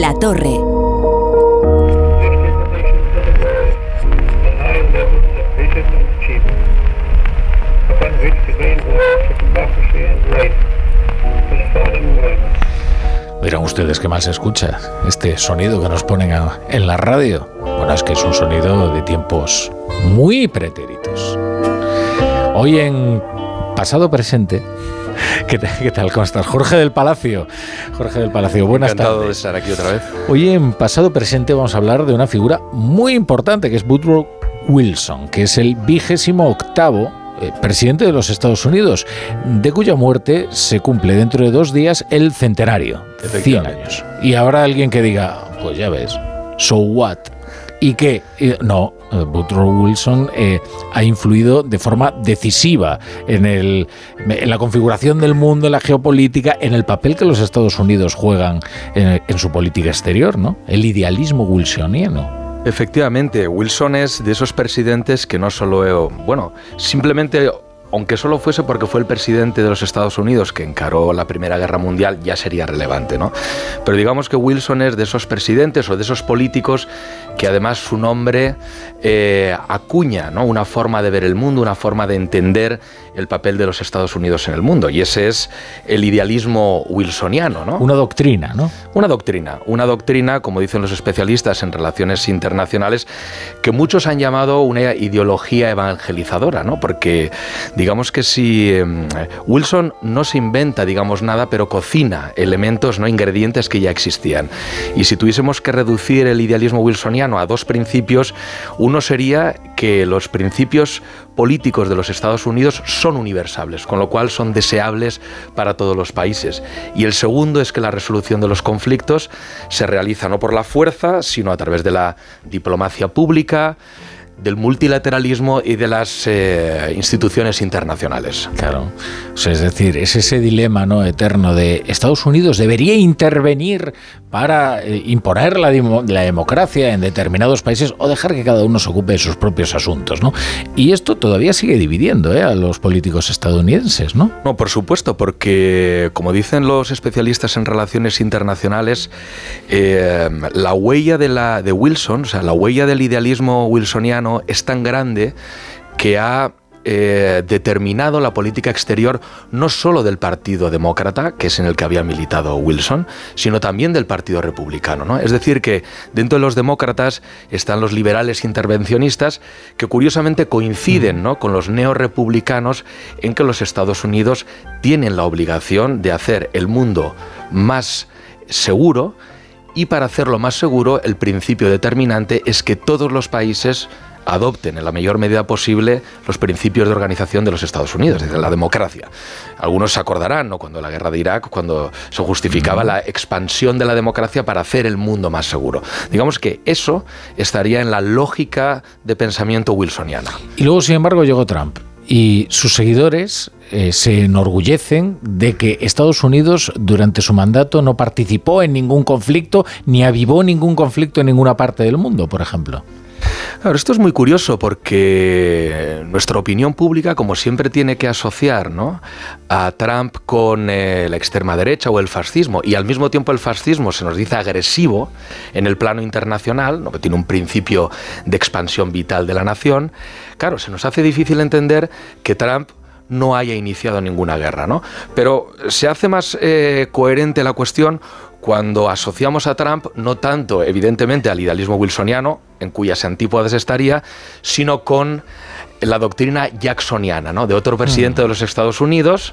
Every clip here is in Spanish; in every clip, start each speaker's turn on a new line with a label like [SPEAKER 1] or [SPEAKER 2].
[SPEAKER 1] La Torre.
[SPEAKER 2] Verán ustedes qué mal se escucha este sonido que nos ponen en la radio. Bueno, es que es un sonido de tiempos muy pretéritos. Hoy en pasado presente. ¿Qué, tal? ¿Cómo estás? Jorge del Palacio. Jorge del Palacio, buenas
[SPEAKER 3] Encantado de estar aquí otra vez.
[SPEAKER 2] Hoy en pasado presente vamos a hablar de una figura muy importante que es Woodrow Wilson, que es el vigésimo octavo eh, presidente de los Estados Unidos, de cuya muerte se cumple dentro de dos días el centenario, 100 años. Y ahora alguien que diga, pues ya ves, so what? ¿Y qué? No, Woodrow Wilson eh, ha influido de forma decisiva en, el, en la configuración del mundo, en la geopolítica, en el papel que los Estados Unidos juegan en, en su política exterior, ¿no? El idealismo wilsoniano.
[SPEAKER 3] Efectivamente, Wilson es de esos presidentes que no solo, bueno, simplemente aunque solo fuese porque fue el presidente de los Estados Unidos que encaró la Primera Guerra Mundial, ya sería relevante, ¿no? Pero digamos que Wilson es de esos presidentes o de esos políticos que además su nombre eh, acuña ¿no? una forma de ver el mundo, una forma de entender el papel de los Estados Unidos en el mundo. Y ese es el idealismo wilsoniano. ¿no?
[SPEAKER 2] Una doctrina, ¿no?
[SPEAKER 3] Una doctrina. Una doctrina, como dicen los especialistas en relaciones internacionales, que muchos han llamado una ideología evangelizadora, ¿no? porque digamos que si em, Wilson no se inventa, digamos, nada, pero cocina elementos, no ingredientes que ya existían. Y si tuviésemos que reducir el idealismo wilsoniano, a dos principios. Uno sería que los principios políticos de los Estados Unidos son universales, con lo cual son deseables para todos los países. Y el segundo es que la resolución de los conflictos se realiza no por la fuerza, sino a través de la diplomacia pública, del multilateralismo y de las eh, instituciones internacionales.
[SPEAKER 2] Claro, es decir, es ese dilema no eterno de Estados Unidos debería intervenir para eh, imponer la, la, democracia en determinados países o dejar que cada uno se ocupe de sus propios asuntos, ¿no? Y esto todavía sigue dividiendo ¿eh? a los políticos estadounidenses, ¿no?
[SPEAKER 3] No, por supuesto, porque como dicen los especialistas en relaciones internacionales, la huella de, la, de Wilson, o sea, la huella del idealismo wilsoniano es tan grande que ha eh, determinado la política exterior no solo del Partido Demócrata, que es en el que había militado Wilson, sino también del Partido Republicano. ¿no? Es decir, que dentro de los demócratas están los liberales intervencionistas que curiosamente coinciden ¿no? con los neorepublicanos en que los Estados Unidos tienen la obligación de hacer el mundo más seguro y para hacerlo más seguro el principio determinante es que todos los países adopten en la mayor medida posible los principios de organización de los Estados Unidos, es decir, la democracia. Algunos se acordarán, ¿no? cuando la guerra de Irak, cuando se justificaba la expansión de la democracia para hacer el mundo más seguro. Digamos que eso estaría en la lógica de pensamiento wilsoniana.
[SPEAKER 2] Y luego, sin embargo, llegó Trump. Y sus seguidores eh, se enorgullecen de que Estados Unidos durante su mandato no participó en ningún conflicto ni avivó ningún conflicto en ninguna parte del mundo, por ejemplo.
[SPEAKER 3] Claro, esto es muy curioso porque nuestra opinión pública, como siempre, tiene que asociar a Trump con eh, la extrema derecha o el fascismo, y al mismo tiempo el fascismo se nos dice agresivo en el plano internacional, ¿no? tiene un principio de expansión vital de la nación. Claro, se nos hace difícil entender que Trump no haya iniciado ninguna guerra, ¿no? Pero se hace más eh, coherente la cuestión cuando asociamos a Trump no tanto, evidentemente, al idealismo wilsoniano, en cuyas antípodas estaría, sino con la doctrina jacksoniana, ¿no? de otro presidente mm. de los Estados Unidos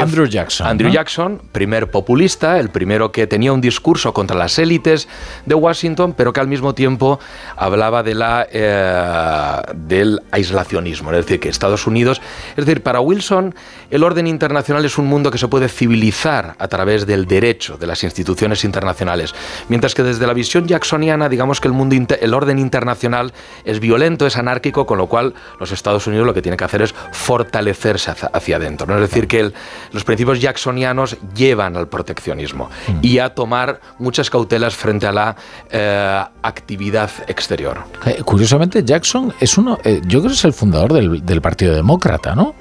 [SPEAKER 2] Andrew Jackson.
[SPEAKER 3] Andrew Jackson, primer populista, el primero que tenía un discurso contra las élites de Washington, pero que al mismo tiempo hablaba de la, eh, del aislacionismo, es decir, que Estados Unidos, es decir, para Wilson el orden internacional es un mundo que se puede civilizar a través del derecho, de las instituciones internacionales, mientras que desde la visión jacksoniana, digamos que el mundo, el orden internacional es violento, es anárquico, con lo cual los Estados Unidos lo que tiene que hacer es fortalecerse hacia, adentro, ¿no? es decir, que el los principios jacksonianos llevan al proteccionismo mm. y a tomar muchas cautelas frente a la eh, actividad exterior.
[SPEAKER 2] Eh, curiosamente, Jackson es uno, eh, yo creo que es el fundador del, Partido Demócrata, ¿no?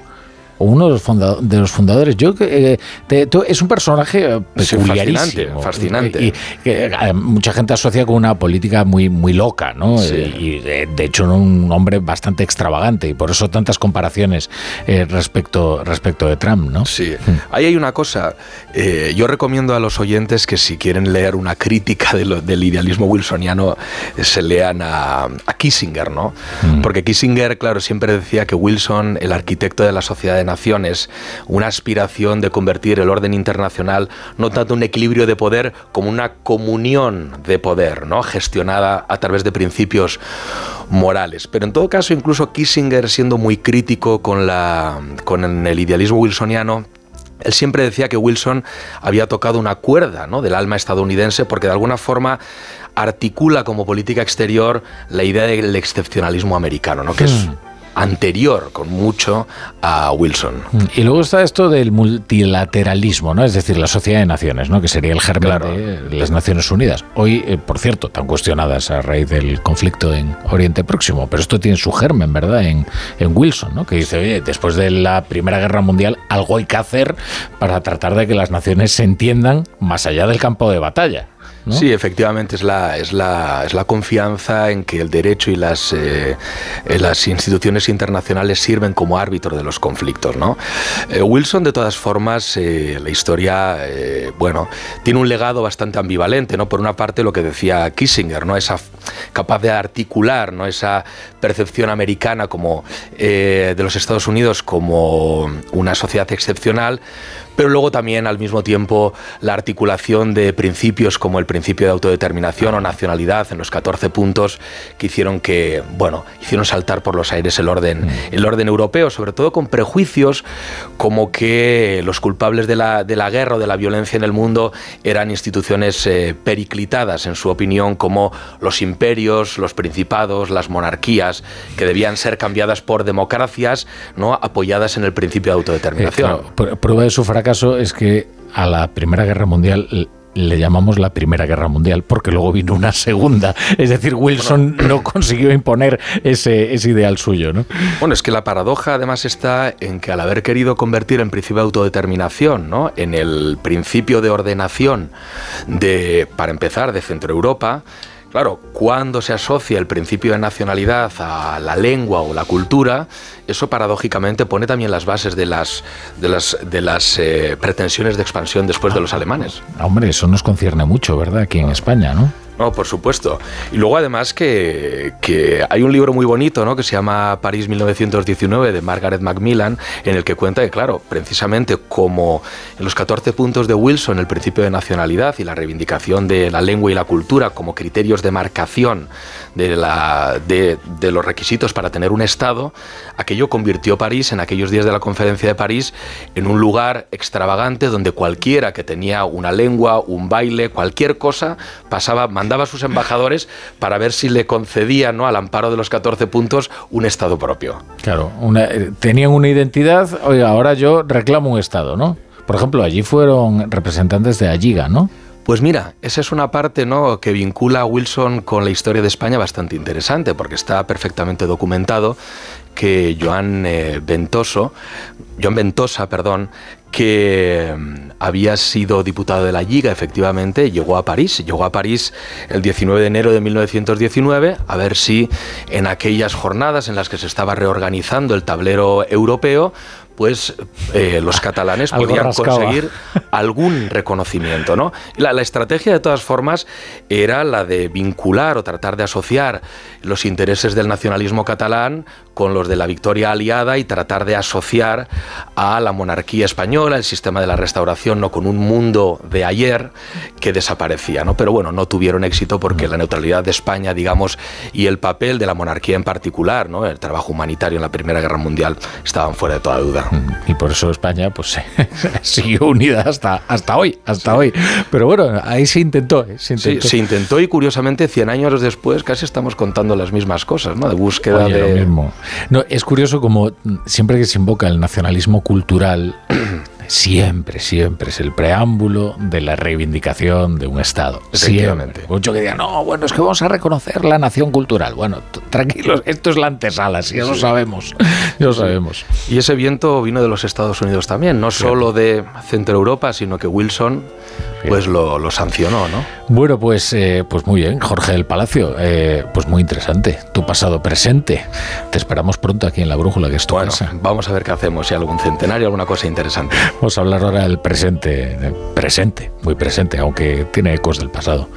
[SPEAKER 2] O uno de los, de los fundadores. Yo eh, es un personaje peculiarísimo,
[SPEAKER 3] fascinante,
[SPEAKER 2] y, que mucha gente asocia con una política muy muy loca, ¿no? Y de, hecho un hombre bastante extravagante y por eso tantas comparaciones respecto respecto de Trump, ¿no?
[SPEAKER 3] Sí. Hmm. Ahí hay una cosa. yo recomiendo a los oyentes que si quieren leer una crítica del idealismo wilsoniano se lean a, Kissinger, ¿no? Hmm. Porque Kissinger, claro, siempre decía que Wilson, el arquitecto de la sociedad de naciones, una aspiración de convertir el orden internacional no tanto un equilibrio de poder como una comunión de poder, ¿no? gestionada a través de principios morales. Pero en todo caso, incluso Kissinger, siendo muy crítico con, la, con el idealismo wilsoniano, él siempre decía que Wilson había tocado una cuerda ¿no? del alma estadounidense porque de alguna forma articula como política exterior la idea del excepcionalismo americano, ¿no? que es hmm anterior con mucho a Wilson.
[SPEAKER 2] Y luego está esto del multilateralismo, ¿no? Es decir, la sociedad de naciones, ¿no? Que sería el germen de las Naciones Unidas. Hoy, eh, por cierto, tan cuestionadas a raíz del conflicto en Oriente Próximo, pero esto tiene su germen, ¿verdad? En, en Wilson, ¿no? Que dice, oye, después de la Primera Guerra Mundial, algo hay que hacer para tratar de que las naciones se entiendan más allá del campo de batalla.
[SPEAKER 3] Sí, efectivamente es la, es, la, es la confianza en que el derecho y las, eh, eh, las instituciones internacionales sirven como árbitro de los conflictos. ¿no? Eh, Wilson, de todas formas, la historia, bueno, tiene un legado bastante ambivalente. ¿no? Por una parte, lo que decía Kissinger, ¿no? esa capaz de articular ¿no? esa percepción americana como, de los Estados Unidos como una sociedad excepcional, pero luego también al mismo tiempo la articulación de principios como el principio de autodeterminación o nacionalidad en los 14 puntos que hicieron que, bueno, hicieron saltar por los aires el orden, mm. el orden europeo, sobre todo con prejuicios como que los culpables de la, de la guerra o de la violencia en el mundo eran instituciones eh, periclitadas, en su opinión, como los imperios, los principados, las monarquías, que debían ser cambiadas por democracias ¿no? apoyadas en el principio de autodeterminación.
[SPEAKER 2] Eh, prueba de su fracaso caso es que a la Primera Guerra Mundial le llamamos la Primera Guerra Mundial porque luego vino una segunda. Es decir, Wilson no consiguió imponer ese, ese, ideal suyo. ¿no?
[SPEAKER 3] Bueno, es que la paradoja además está en que al haber querido convertir en principio de autodeterminación, ¿no? en el principio de ordenación de, para empezar, de Centro Europa, Claro, cuando se asocia el principio de nacionalidad a la lengua o la cultura, eso paradójicamente pone también las bases de las, de las, de las eh, pretensiones de expansión después de los alemanes.
[SPEAKER 2] Hombre, eso nos concierne mucho, ¿verdad? Aquí en España, ¿no?
[SPEAKER 3] No, por supuesto. Y luego además que, hay un libro muy bonito, ¿no? Que se llama París 1919 de Margaret Macmillan, en el que cuenta que, claro, precisamente como en los 14 puntos de Wilson, el principio de nacionalidad y la reivindicación de la lengua y la cultura como criterios de marcación de, la, de, de los requisitos para tener un Estado, aquello convirtió París, en aquellos días de la conferencia de París, en un lugar extravagante donde cualquiera que tenía una lengua, un baile, cualquier cosa, pasaba, mandaba a sus embajadores para ver si le concedían ¿no? al amparo de los 14 puntos un Estado propio.
[SPEAKER 2] Claro, eh, tenían una identidad, oiga, ahora yo reclamo un Estado, ¿no? Por ejemplo, allí fueron representantes de Alliga, ¿no?
[SPEAKER 3] Pues mira, esa es una parte ¿no? que vincula a Wilson con la historia de España bastante interesante, porque está perfectamente documentado que Joan eh, Ventoso, Joan Ventosa, perdón, que mm, había sido diputado de la Liga, efectivamente, llegó a París. Llegó a París el 19 de enero de 1919, a ver si en aquellas jornadas en las que se estaba reorganizando el tablero europeo, pues eh, los catalanes podían conseguir algún reconocimiento. ¿no? La, la, estrategia, de todas formas, era la de vincular o tratar de asociar los intereses del nacionalismo catalán con los de la victoria aliada y tratar de asociar a la monarquía española, el sistema de la restauración, no con un mundo de ayer que desaparecía. ¿no? Pero bueno, no tuvieron éxito porque la neutralidad de España, digamos, y el papel de la monarquía en particular, ¿no? el trabajo humanitario en la Primera Guerra Mundial, estaban fuera de toda duda.
[SPEAKER 2] Y por eso España pues siguió unida hasta, hasta hoy, hasta hoy. Pero bueno, ahí se intentó. ¿eh?
[SPEAKER 3] Se intentó. se intentó y curiosamente 100 años después casi estamos contando las mismas cosas, ¿no? De búsqueda de...
[SPEAKER 2] Lo mismo. No, es curioso como siempre que se invoca el nacionalismo cultural siempre, siempre es el preámbulo de la reivindicación de un Estado. Siempre. Mucho que digan, no, bueno, es que vamos a reconocer la nación cultural. Bueno, tranquilos, esto es la antesala, ya lo sabemos. Ya lo sabemos.
[SPEAKER 3] Y ese viento vino de los Estados Unidos también, no solo de Centro Europa, sino que Wilson pues lo, sancionó, ¿no?
[SPEAKER 2] Bueno, pues, eh, pues muy bien, Jorge del Palacio, eh, pues muy interesante. Tu pasado presente. Te esperamos pronto aquí en La Brújula, que es tu
[SPEAKER 3] bueno, Vamos a ver qué hacemos, si algún centenario, alguna cosa interesante.
[SPEAKER 2] Vamos a hablar ahora del presente, presente, muy presente, aunque tiene ecos del pasado.